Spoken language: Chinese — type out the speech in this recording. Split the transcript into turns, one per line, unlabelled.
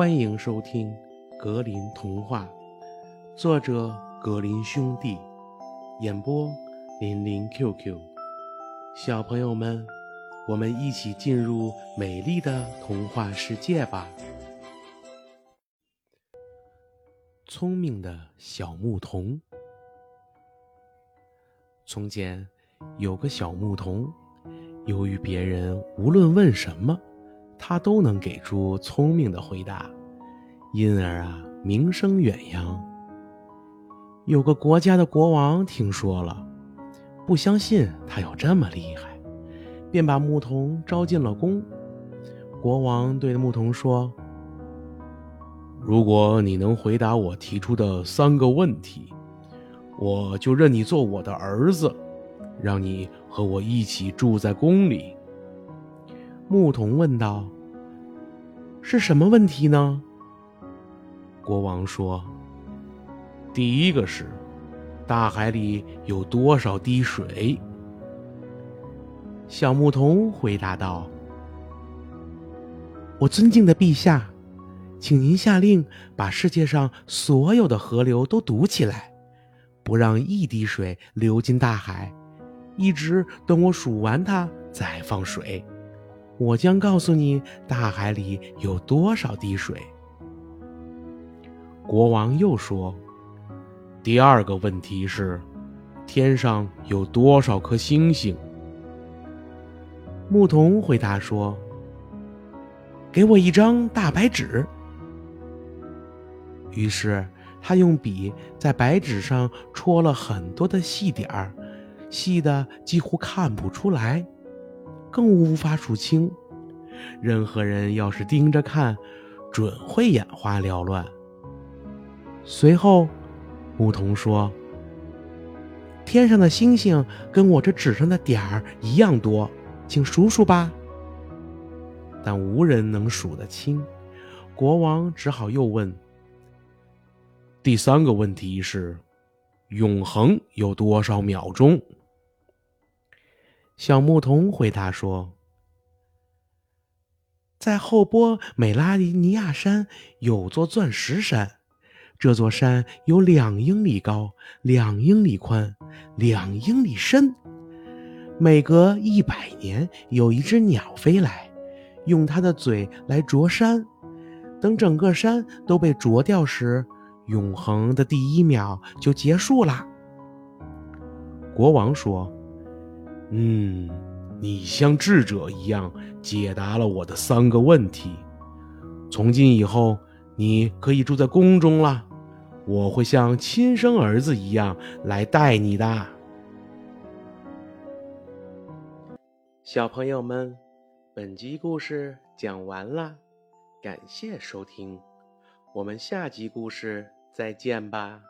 欢迎收听《格林童话》，作者格林兄弟，演播林林 QQ。小朋友们，我们一起进入美丽的童话世界吧！聪明的小牧童。从前有个小牧童，由于别人无论问什么，他都能给出聪明的回答，因而啊，名声远扬。有个国家的国王听说了，不相信他有这么厉害，便把牧童招进了宫。国王对牧童说：“如果你能回答我提出的三个问题，我就认你做我的儿子，让你和我一起住在宫里。”牧童问道：“是什么问题呢？”国王说：“第一个是，大海里有多少滴水？”小牧童回答道：“我尊敬的陛下，请您下令把世界上所有的河流都堵起来，不让一滴水流进大海，一直等我数完它再放水。”我将告诉你，大海里有多少滴水。国王又说：“第二个问题是，天上有多少颗星星？”牧童回答说：“给我一张大白纸。”于是他用笔在白纸上戳了很多的细点儿，细的几乎看不出来。更无法数清，任何人要是盯着看，准会眼花缭乱。随后，牧童说：“天上的星星跟我这纸上的点儿一样多，请数数吧。”但无人能数得清，国王只好又问：“第三个问题是，永恒有多少秒钟？”小牧童回答说：“在后波美拉尼亚山有座钻石山，这座山有两英里高、两英里宽、两英里深。每隔一百年，有一只鸟飞来，用它的嘴来啄山。等整个山都被啄掉时，永恒的第一秒就结束啦。”国王说。嗯，你像智者一样解答了我的三个问题。从今以后，你可以住在宫中了。我会像亲生儿子一样来带你的。小朋友们，本集故事讲完了，感谢收听，我们下集故事再见吧。